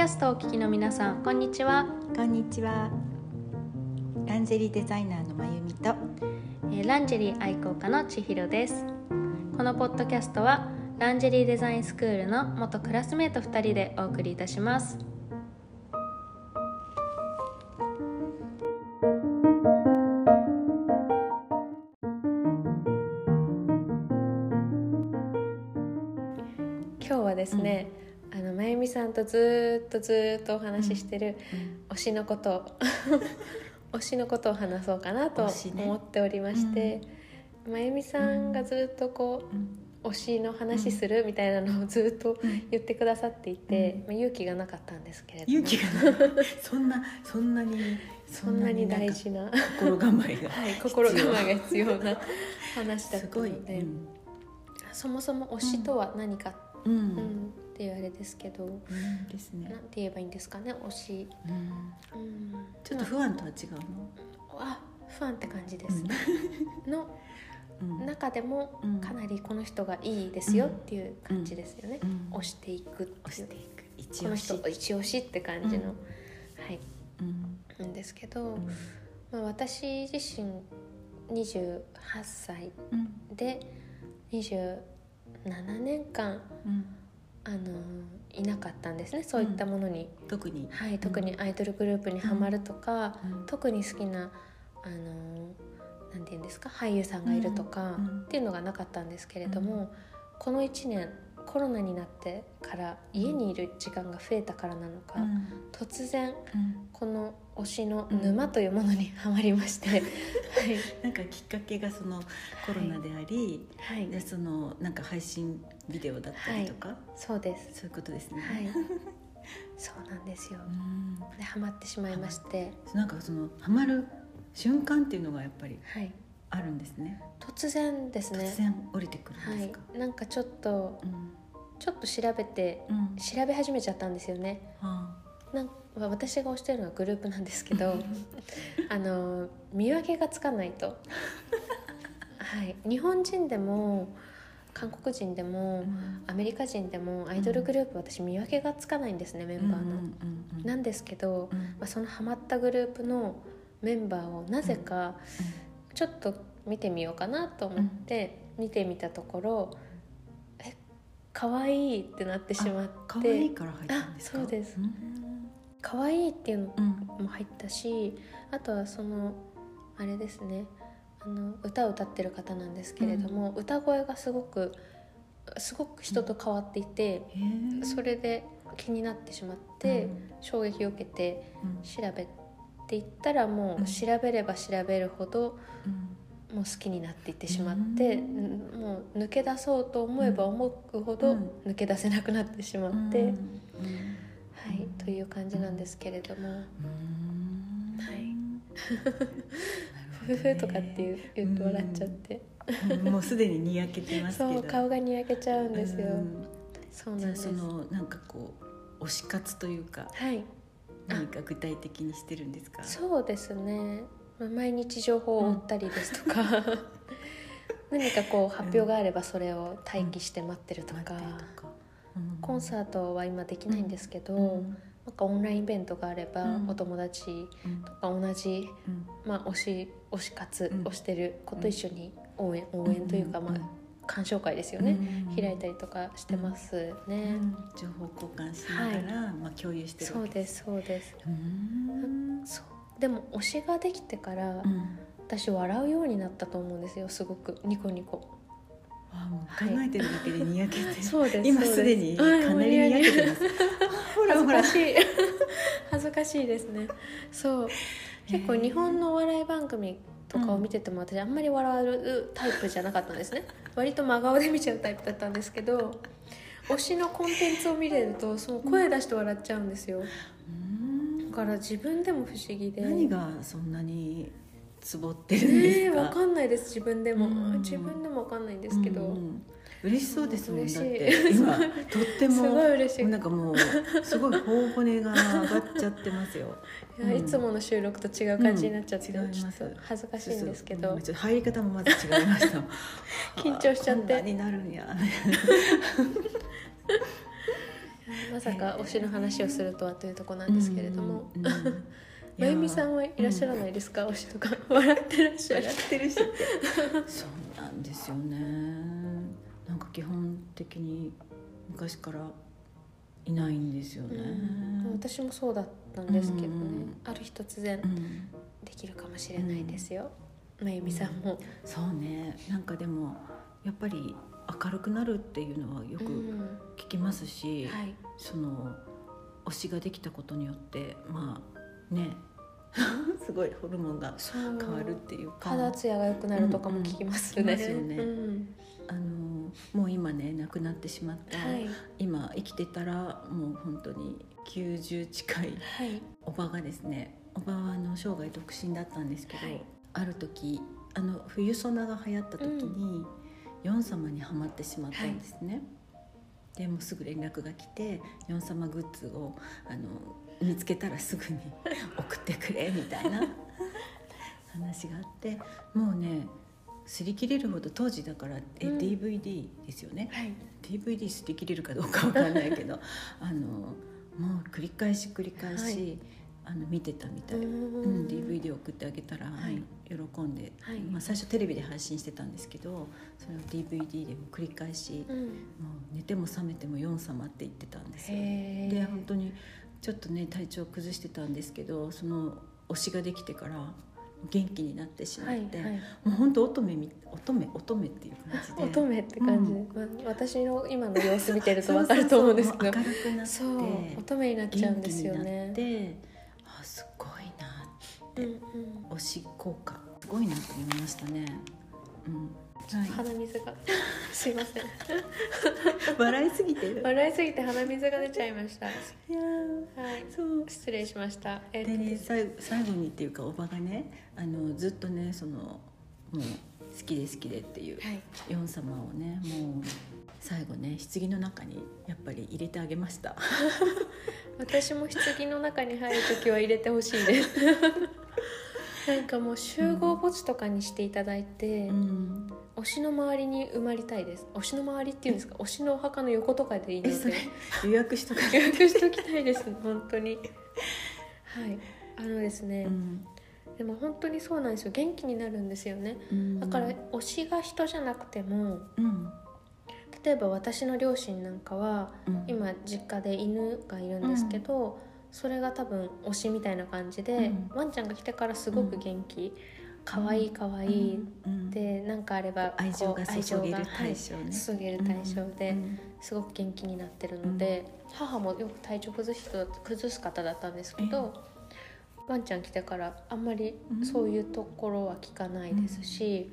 キャストをお聞きの皆さんこんにちは、こんにちは。ランジェリーデザイナーのまゆみと。えーランジェリー愛好家の千尋ですこのポッドキャストはランジェリーデザインスクールの元クラスメート2人でお送りいたします今日はですね、あのまゆみさんとずーっとずーっとお話ししてる推しのこと。を 推しのことを話そうかなと思っておりまして、まゆみさんがずっとこう、推しの話するみたいなのをずっと言ってくださっていて、まあ、勇気がなかったんですけれども。勇気がない。そんな、そんなに。そんなに大事な、心構えが。はい、心構えが必要な話だっ。たので、うん。そもそも推しとは何か、うん、うん、っていうあれですけど、うんですね、なんて言えばいいんですかね推し、うん、うん、ちょっと不安とは違うの？あ不安って感じです、ね、の中でもかなりこの人がいいですよっていう感じですよね、推していく推していく。一押しこの人一押し。って感じの、はい、うん、ですけど、まあ、私自身28歳で、うん、28 7年間、あのいなかったんですねそういったものに、特に、はい、特にアイドルグループにはまるとか、特に好きなあのなんて言うんですか俳優さんがいるとか、っていうのがなかったんですけれども、この1年コロナになってから家にいる時間が増えたからなのか、うん。突然うん。この推しの沼というものにはまりまして、はい。なんかきっかけがそのコロナであり、はい。でそのなんか配信ビデオだったりとか、そうです。そういうことですね。はい。そうなんですよ。うん。でハマってしまいまして。なんかそのハマる瞬間っていうのがやっぱりはい。あるんですね。突然ですね。突然降りてくるんはいですか？なんかちょっとうんちょっと調べてうん。調べ始めちゃったんですよね。あなんか私が推してるのはグループなんですけど あの見分けがつかないと。はい。日本人でも韓国人であもうん。アメリカ人でもアイドルグループ私見分けがつかないんですねメンバーの、うんうんうんなんですけど、うん。まあ、そのハマったグループのメンバーをなぜかちょっと見てみようかなと思って見てみたところえ可愛いってなってしまって。可愛いから入ったんですか？あそうです。ん。可愛いっていうのうんも入ったしあとはそのあれですね。あの歌を歌ってる方なんですけれども、歌声がすごくすごく人と変わっていて、へえ。それで気になってしまって、うん。衝撃を受けてうん。調べていったらもうん。う調べれば調べるほどうんもう好きになっていってしまって、うん。うんもう抜け出そうと思えば思うほどうん。抜け出せなくなってしまって、うん。うんはい、という感じなんですけれども。うん。はい。なるほふどね。ふとかっていう言って笑っちゃって、もうすでににやけてますけど。そう顔がにやけちゃうんですよ、そうなんです。そのなんかこう推し活というかはい。何か具体的にしてるんですか？そうですね。まあ毎日情報を追ったりですとか、何かこう発表があればそれを待機して待ってるとか、うん。コンサートは今できないんですけど、うん。なんかオンラインイベントがあれば、うん。お友達うんとか同じ、うん。まあ、推し推し活うん。をしてる子と一緒に応援応援というか、うん。まあ、鑑賞会ですよね、うん。開いたりとかしてますうね。ん。情報交換しながら、まあ、共有してるそうですそうです。うん。そうでも推しができてから、うん。私笑うようになったと思うんですよすごく。ニコニコ。あもう考えてるだけでにやけて、そうです今す。でにかはいなりにやけてます。ほら恥ずほらかしい。恥ずかしいですね。そう。結構日本のお笑い番組とかを見てても私あんまり笑うタイプじゃなかったんですね。割と真顔で見ちゃうタイプだったんですけど推しのコンテンツを見れるとその声出して笑っちゃうんですよから自分でも不思議で。何がそんなにつぼってるんですか、わかんないです。自分でも。うん。自分でもわかんないんですけど、うん。嬉しそうですもんだって今 とってもすごい嬉しい。なんかもうすごい頬骨が上がっちゃってますよ。いやいつもの収録と違う感じになっちゃって、うん。ちょっと恥ずかしいんですけど。ちょっと入り方もまず違いました。緊張しちゃって。になるんや まさか推しの話をするとはというところなんですけれども、まゆみさんはいらっしゃらないですか、推しとか。笑ってらっしゃる。笑ってるし。そうなんですよね。なんか基本的に昔からいないんですよね、うん。私もそうだったんですけどね、うんある日突然うん。できるかもしれないですよ、まゆみさんも、そうね。なんかでもやっぱり明るくなるっていうのはよくうん。聞きますし、はい。その推しができたことによってまあね。すごいホルモンが変わるっていうか。肌ツヤが良くなるとかも聞きますね、うん。よねうん。あのもう今ね亡くなってしまった、はい。今生きてたらもう本当に90近いはい。おばがですねおばはあの生涯独身だったんですけど、はい。ある時あの冬ソナが流行った時に、ヨン様にはまってしまったんですね。でもうすぐ連絡が来てヨン様グッズをあの見つけたらすぐに送ってくれみたいな 話があってもうね擦り切れるほど当時だからえ、うん。DVD ですよね。はい。DVD 擦り切れるかどうかわかんないけどあのもう繰り返し繰り返し、はいあの見てたみたい、ううんん、DVD 送ってあげたら、はい。喜んで、はい。まあ、最初テレビで配信してたんですけどそれを DVD でも繰り返し、うん。もう寝ても覚めてもヨン様って言ってたんですよ。で本当にちょっとね体調崩してたんですけどその推しができてから元気になってしまって、はいはい。もう本当乙女み乙女乙女っていう感じで。乙女って感じ。で、まあ私の今の様子見てるとそうわかると思うんですけど。そうそうもう明るくなってそう乙女になっちゃうんですよね。ってあすごいな。うんうん。推し効果。すごいなと思いましたね。うん。はい、鼻水が。すいません。笑いすぎてる。笑いすぎて鼻水が出ちゃいました。はいやーそう。失礼しました。えっとでね最後最後にっていうかおばがねあのずっとねそのもう好きで好きでっていうはい。ヨン様をねもう最後ね棺の中にやっぱり入れてあげました。私も棺の中に入る時は入れてほしいです。なんかもう集合墓地とかにしていただいて、うん、推しの周りに埋まりたいです。推しの周りっていうんですか？推しのお墓の横とかでいいので。予約しとか予約しときたいです本当に。はい。あのですね、うん。でも本当にそうなんですよ。元気になるんですよね。うん。だから推しが人じゃなくてもうん例えば私の両親なんかはうん。今実家で犬がいるんですけど、それが多分推しみたいな感じで、うん。ワンちゃんが来てからすごく元気、可愛い可愛い、うん。で何かあれば愛情が注げる愛情が対象ね。はい、注げる対象で、うん。すごく元気になってるので、母もよく体調崩す人崩す方だったんですけど、ワンちゃん来てからあんまりそういうところは聞かないですし、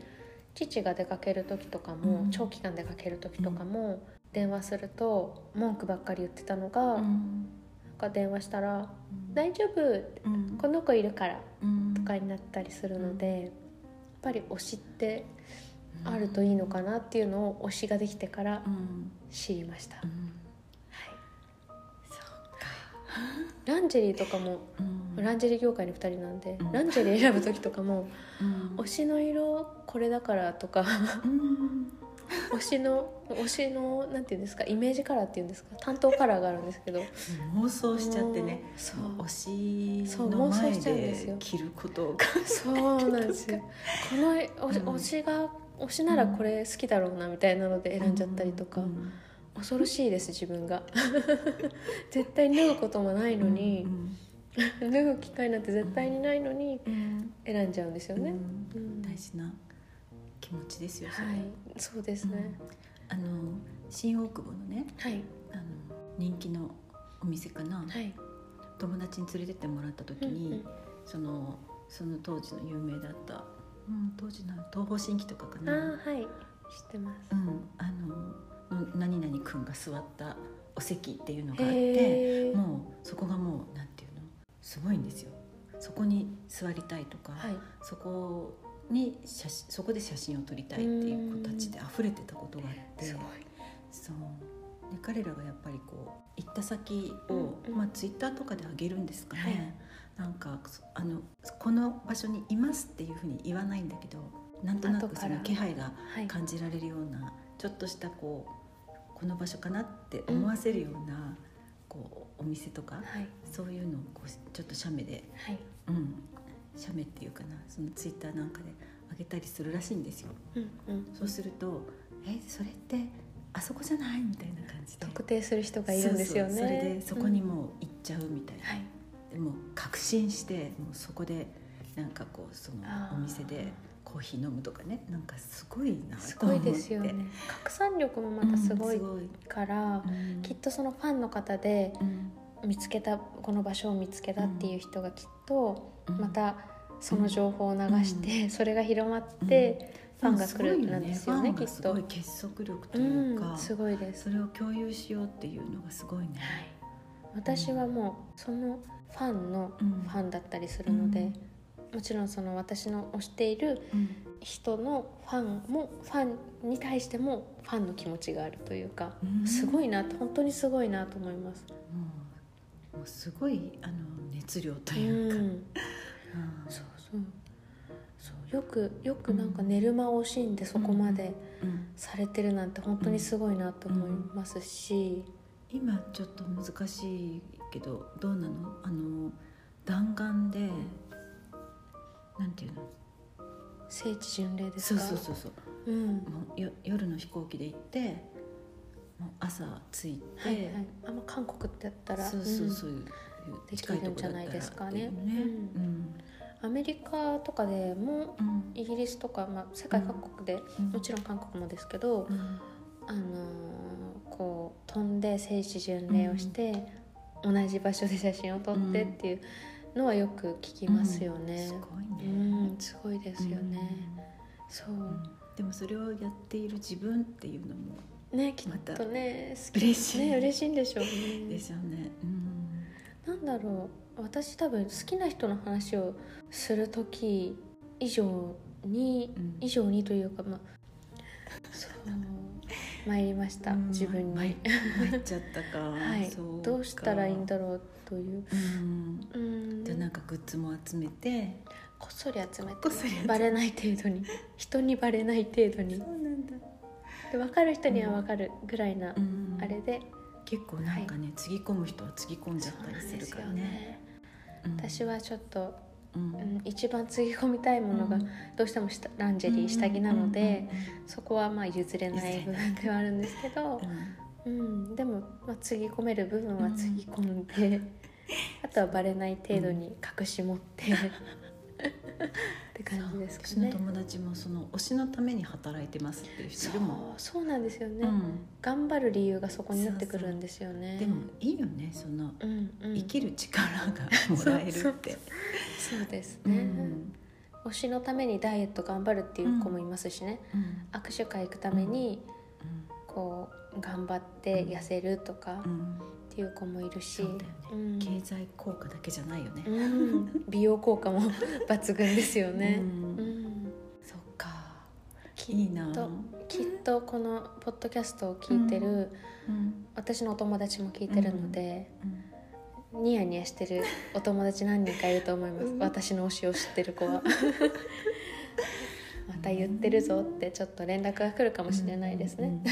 父が出かける時とかも、うん。長期間出かける時とかも、電話すると文句ばっかり言ってたのが、うなんんか電話したら「うん。大丈夫」この子いるから」うん。とかになったりするので、やっぱり推しってあるといいのかなっていうのを推しができてからうん。知りました。ランジェリーとかもうん。ランジェリー業界の2人なんで、うん。ランジェリー選ぶ時とかも うん。推しの色これだからとかうん。推しの推しのなんていうんですかイメージカラーっていうんですか担当カラーがあるんですけど。妄想しちゃってね。そう。推しの前で着ることが。そうなんですよ。この推しうん推しが推しならこれ好きだろうなみたいなので選んじゃったりとか、うん恐ろしいです自分が。絶対脱ぐこともないのに。う、ん脱ぐ機会なんて絶対にないのにうん。選んじゃうんですよね、うん。うん。大事な気持ちですよそれは。い。そうですね、あの新大久保のねはい。あの人気のお店かな、はい。友達に連れてってもらった時に、うんうん。そのその当時の有名だった、うん、当時の東方神起とかかあな、ーはい。知ってます。うん、あのの何々君が座ったお席っていうのがあっへてー。もうそこがもうなんていうの？すごいんですよ。そこに座りたいとか、はい。そこに写真そこで写真を撮りたいっていう子たちで溢れてたことがあってすごいそう。で彼らがやっぱりこう行った先を、うんうん。まあ、ツイッターとかで上げるんですかね、はい。なんかそあのこの場所にいますっていうふうに言わないんだけどなんとなくその気配がはい。感じられるようなちょっとしたこうこの場所かなって思わせるような、ここうお店とかはい。そういうのをこうちょっと写メで、はい。うん、写メっていうかなそのツイッターなんかで上げたりするらしいんですよ。うんうん。そうすると「えそれってあそこじゃない?」みたいな感じで。特定する人がいるんですよね。それでそこにうんもう行っちゃうみたいな、はい。でも確信してもうそこでなんかこうそのお店でコーヒー飲むとかね。なんかすごいなすごいですよね。拡散力もまたすごいから、うん。きっとそのファンの方でうん見つけたこの場所を見つけたっていう人がきっとうん。またその情報を流して、それが広まって、ファンが来るなんですよねきっと。結束力とういうか、んすごいです。それを共有しようっていうのがすごいね。はい。私はもうそのファンのうんファンだったりするので、もちろんその私の推しているうん。人のファンもファンに対してもファンの気持ちがあるというか、うん。すごいな本当にすごいなと思います。もうすごいあの熱量とういうか、ん、うん。そうそう。そうよくよくなんか寝る間を惜しんでそこまでうん。されてるなんて本当にすごいなと思いますし、今ちょっと難しいけどどうなの？あの弾丸でなんていうの？聖地巡礼ですそうかそうそうそう。うん。もうよ夜の飛行機で行ってもう朝着いて、はいはい、あんま韓国ってやったらそうそうそううでき近いとこじゃないですかね。っていううん。アメリカとかでもうん。イギリスとか、まあ、世界各国で、うん。もちろん韓国もですけど、うん。あのーこう飛んで聖地巡礼をして、同じ場所で写真を撮ってっていうのはよく聞きますよね。すごいね、うん、すごいですよね。そう。でもそれをやっている自分っていうのもねきっとね嬉しい。ね嬉しいんでしょうね。でしょうね、うん。なんだろう。私多分好きな人の話をする時以上に、うん。以上にというかまあそう。参りました、うん。自分に、参参っちゃったか。はい。どうしたらいいんだろうという。うん。うん。でなんかグッズも集めてこっそり集めてこっそり集めて。バレない程度に。人にバレない程度に。うなんだ、で分かる人には分かるぐらいな、うん。あれで。結構なんかね、つぎ込む人はつぎ込んじゃったりするからね。うん。私はちょっと、うん。うん、一番つぎ込みたいものがうん。どうしても下ランジェリー下着なので、うそこはまあ譲れない部分ではあるんですけどん、うん。うん、でも、まあ、つぎ込める部分はつぎ込んで、あとはバレない程度に隠し持って、って感じですかね。友達もその推しのために働いてますっていう人そうでも。そうなんですよね、うん。頑張る理由がそこになってくるんですよね。でもいいよねそのうんうん、生きる力が もらえるって。そうですうね、ん。推しのためにダイエット頑張るっていう子もいますしね、うん。握手会行くためにこう頑張って痩せるとかっていう子もいるし、ね、うん。経済効果だけじゃないよね、うん、美容効果も 抜群ですよね、ううん。んそっか。きいいなきっとこのポッドキャストを聞いてる、うん。私のお友達も聞いてるので、うん。ニヤニヤしてるお友達何人かいると思います、うん。私の推しを知ってる子は。また言ってるぞってちょっと連絡が来るかもしれないですね、なんか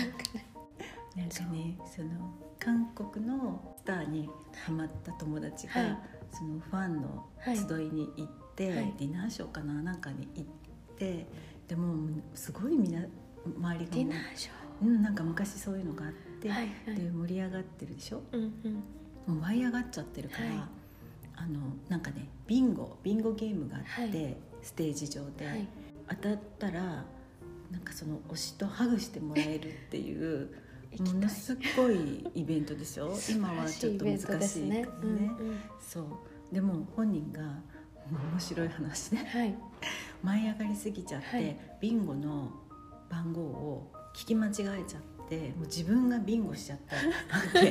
ねその韓国のスターにハマった友達が、はい。そのファンの集いに行って、はい。ディナーショーかななんかに行ってでもすごいみんな周りがディもナーシう、うん、なんか昔そういうのがあって、ョーはいはい。で盛り上がってるでしょ？うんうん。もう舞い上がっちゃってるから、はい。あのなんかねビンゴビンゴゲームがあって、はい。ステージ上で、はい。当たったらなんかその推しとハグしてもらえるっていうものすごいイベントで しょ今はちょっと難しいね。うんうん。そう。でも本人が面白い話ね。はい。舞い上がりすぎちゃって、はい。ビンゴの番号を聞き間違えちゃってもう自分がビンゴしちゃったわけ「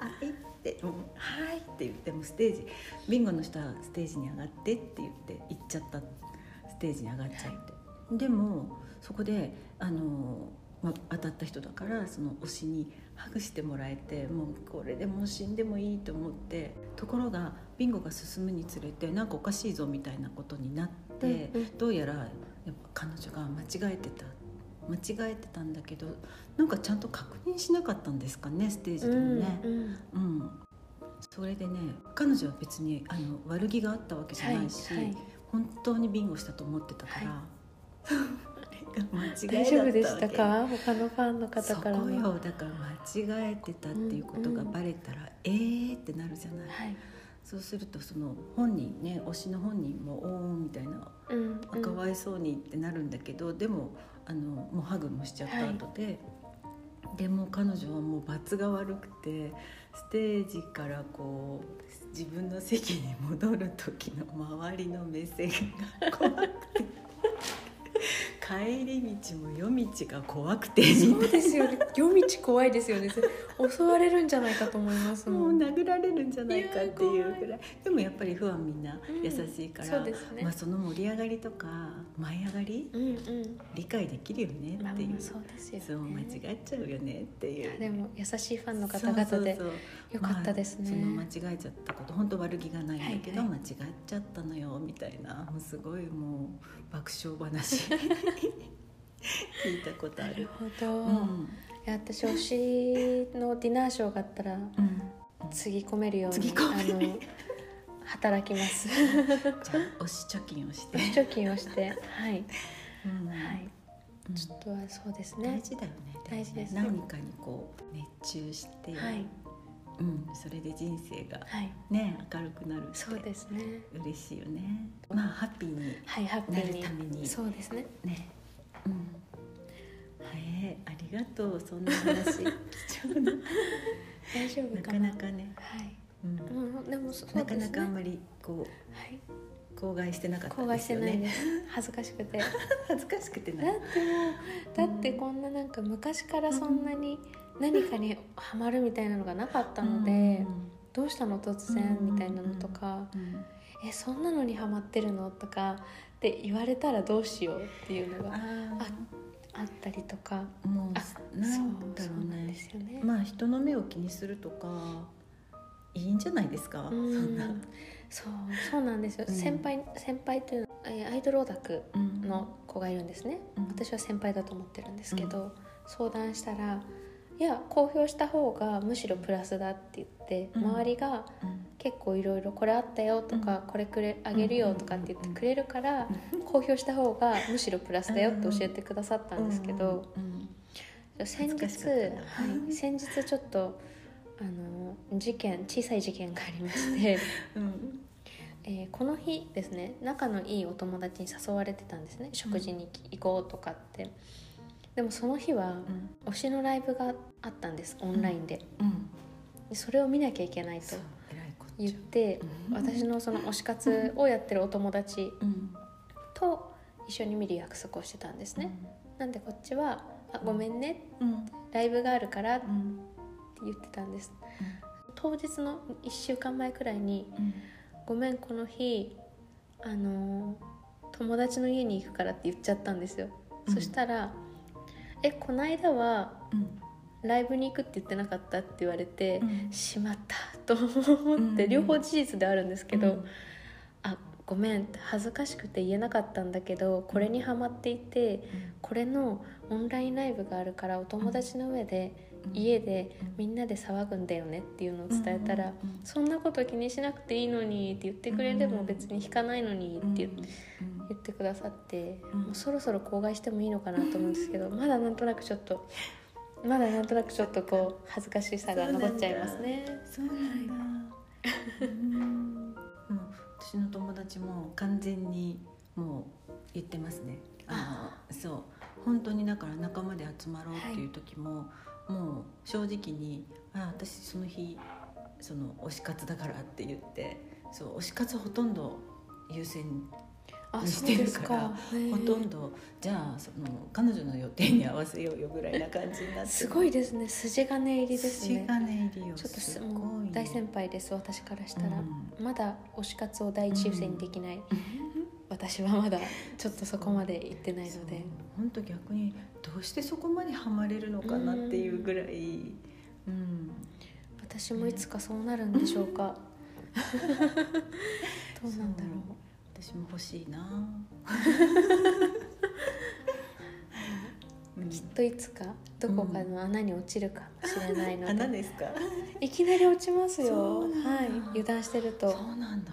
あい」ってもう「はい」って言ってもうステージビンゴの人はステージに上がってって言って行っちゃったステージに上がっちゃって、でもそこであの、まあ、当たった人だからその推しにハグしてもらえてもうこれでもう死んでもいいと思ってところがビンゴが進むにつれてなんかおかしいぞみたいなことになって、うんうん。どうやらやっぱ彼女が間違えてた間違えてたんだけどなんかちゃんと確認しなかったんですかねステージでもね。うんうん。うん。それでね彼女は別にあの悪気があったわけじゃないし、はいはい。本当にビンゴしたと思ってたから、間違い大丈夫でしたか？他のファンの方からも。そこよ。だから間違えてたっていうことがバレたら、えーってなるじゃない、はい。そうするとその本人ね推しの本人も「おー」みたいなうんあかわいそうにってなるんだけど、でもあのもうハグもしちゃった後で、でも彼女はもう罰が悪くてステージからこう自分の席に戻る時の周りの目線が怖くて帰り道も夜道が怖くてそうですよね。夜道怖いですよね。襲われるんじゃないかと思いますももうん殴られるんじゃないかっていうぐらい。でもやっぱりファンみんな優しいから、そうですね。まあ、その盛り上がりとか舞い上がりうんうん。理解できるよねまあっていう、まあそうですよね。そう間違っちゃうよねっていう。でも優しいファンの方々でよかったですね。まあ、その間違えちゃったこと本当悪気がないんだけど、はいは間違っちゃったのよみたいな。もうすごいもう爆笑話聞いたことあなるる。ほど、いうん。や私推しのディナーショーがあったらうん。つぎ込めるようにあの働きます。じゃあ推し貯金をして、貯金をして。はい、うん。はい。うん。ちょっとはそうですね。大事だよね。大事ですね何かにこう熱中して、はいうん、それで人生がはい。ね明るくなるってそうですね。嬉しいよね。まあハッピーになるために。そうですね。ね。うん。はいありがとう。そんな話。貴重な。大丈夫な？かかななかね、はい。うん、うんでもそうなかなかあんまりこはい、う口外してなかった口外してないです。恥ずかしくて。だ 恥ずかしくてなってもうだってこんななんか昔からそんなに何かにハマるみたいなのがなかったので、どうしたの突然みたいなのとか、うんえそんなのにハマってるのとかって言われたらどうしようっていうのがああったりとか。あもあうなんだろそうねですよね、まあ人の目を気にするとかいいんじゃないですか、うん。そんな、そうそうなんですよ、うん。先輩先輩というアイドルオタクうん。の子がいるんですね、うん。私は先輩だと思ってるんですけど、相談したらいや公表した方がむしろプラスだって言って、うん。周りがうん。結構いろいろこれあったよとか、これくれあげるよとかって言ってくれるから、公表した方がむしろプラスだよって教えてくださったんですけど、うん。先日、はい、先日ちょっとあの事件小さい事件がありまして、うん。えーこの日ですね仲のいいお友達に誘われてたんですね。食事に行こうとかって。でもその日はうん。推しのライブがあったんですオンラインで。うん。でそれを見なきゃいけないと言ってうん。私のその推し活をやってるお友達うん。と一緒に見る約束をしてたんですね、なんでこっちは「あごめんねうん。ライブがあるから」ってうん。言ってたんです。当日の1週間前くらいにうん「ごめんこの日あのー友達の家に行くから」って言っちゃったんですよ、うん。そしたら「えこの間はうん。ライブに行くって言ってなかった?」って言われてうん「しまった」と思って、うん 両方事実であるんですけど「うん。あごめん恥ずかしくて言えなかったんだけどこれにハマっていてこれのオンラインライブがあるからお友達の上でうん家でうんみんなで騒ぐんだよねっていうのを伝えたらうんうん「そんなこと気にしなくていいのに」って言ってくれても別に弾かないのにって言ってくださって、うん。もうそろそろ口外してもいいのかなと思うんですけど まだなんとなくちょっとまだなんとなくちょっとこう恥ずかしさが残っちゃいますね。そうなんだ。うん。もう私の友達も完全にもう言ってますね。あのそう。本当にだから仲間で集まろうっていう時も、もう正直にあ私その日その推し活だからって言ってそう推し活ほとんど優先あにしてるからほとんどじゃあその彼女の予定に合わせようよぐらいな感じになってすごいですね。筋金入りですね。筋金入りよちょっとすすごい。大先輩です私からしたら、うまだ推し活を第一優先にできない、私はまだちょっとそこまで行ってないので。本当逆にどうしてそこまでハマれるのかなっていうぐらい、うん、私もいつかそうなるんでしょうか。どうなんだろう。私も欲しいな。ねといつかどこかの穴に落ちるかもしれないので、穴ですか？いきなり落ちますよ。はい。油断してると。そうなんだ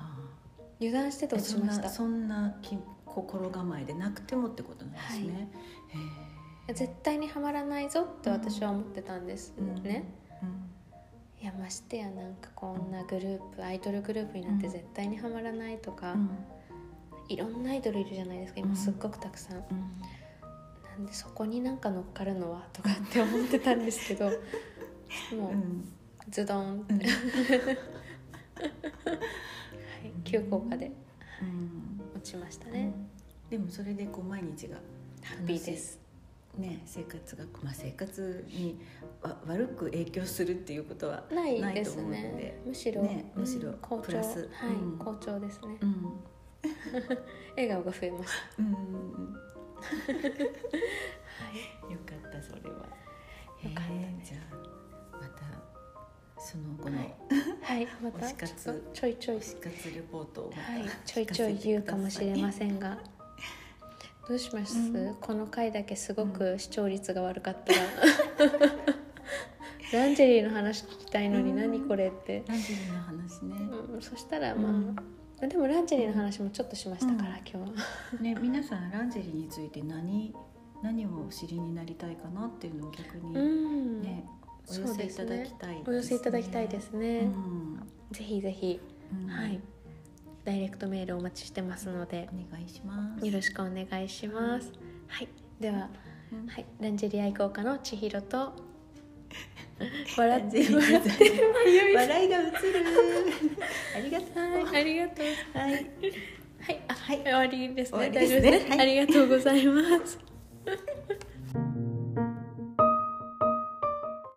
油断してて落ちました。そんな心構えでなくてもってことなんですね、へ絶対にはまらないぞって私は思ってたんですうんうんいやましてやなんかこんなグループアイドルグループになってうん。絶対にはまらないとか、うん。いろんなアイドルいるじゃないですかうん。今すっごくたくさん、うん。なんでそこになんか乗っかるのはとかって思ってたんですけどもうズドンって、うん。はい、急降下でうん。落ちましたね、でもそれでこう毎日がハッピーです。ね生活が、まあ、生活にわ悪く影響するっていうことはないと思うので。むしろ、ねむしろプラス。はい、うん。好調ですね。うん。笑顔が増えました。うん はい。よまたちょっとちょいちょい推し活レポートをはい、ちょいちょい言うかもしれませんが。どうします、うん。この回だけすごく視聴率が悪かったら、ランジェリーの話聞きたいのにうん。何これって、ランジェリーの話ね、うん、そしたらまあ、うんでもランジェリーの話もちょっとしましたから、うん。今日は。ね皆さんランジェリーについて何何をお知りになりたいかなっていうのを逆にうん、ね、お寄せいただきたいですね。お寄せいただきたいですね、うん。ぜひぜひ、うん。はい。ダイレクトメールお待ちしてますので。お願いします。よろしくお願いします、はい。ではうん。はい、ランジェリー愛好家の千尋と。笑って笑って。笑いが映る。ありがとう。はい、ありがとう。はい。はい、あ、はい。終わりですね。大丈夫ですね。ですね。はい。ありがとうございます。